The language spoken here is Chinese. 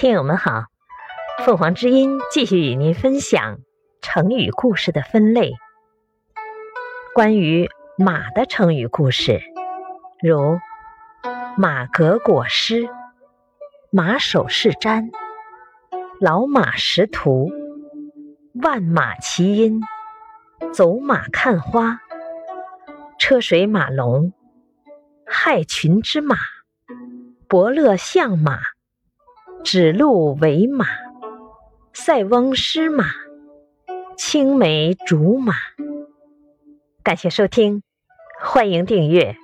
听友们好，凤凰之音继续与您分享成语故事的分类。关于马的成语故事，如马革裹尸、马首是瞻、老马识途、万马齐喑、走马看花、车水马龙、害群之马、伯乐相马。指鹿为马，塞翁失马，青梅竹马。感谢收听，欢迎订阅。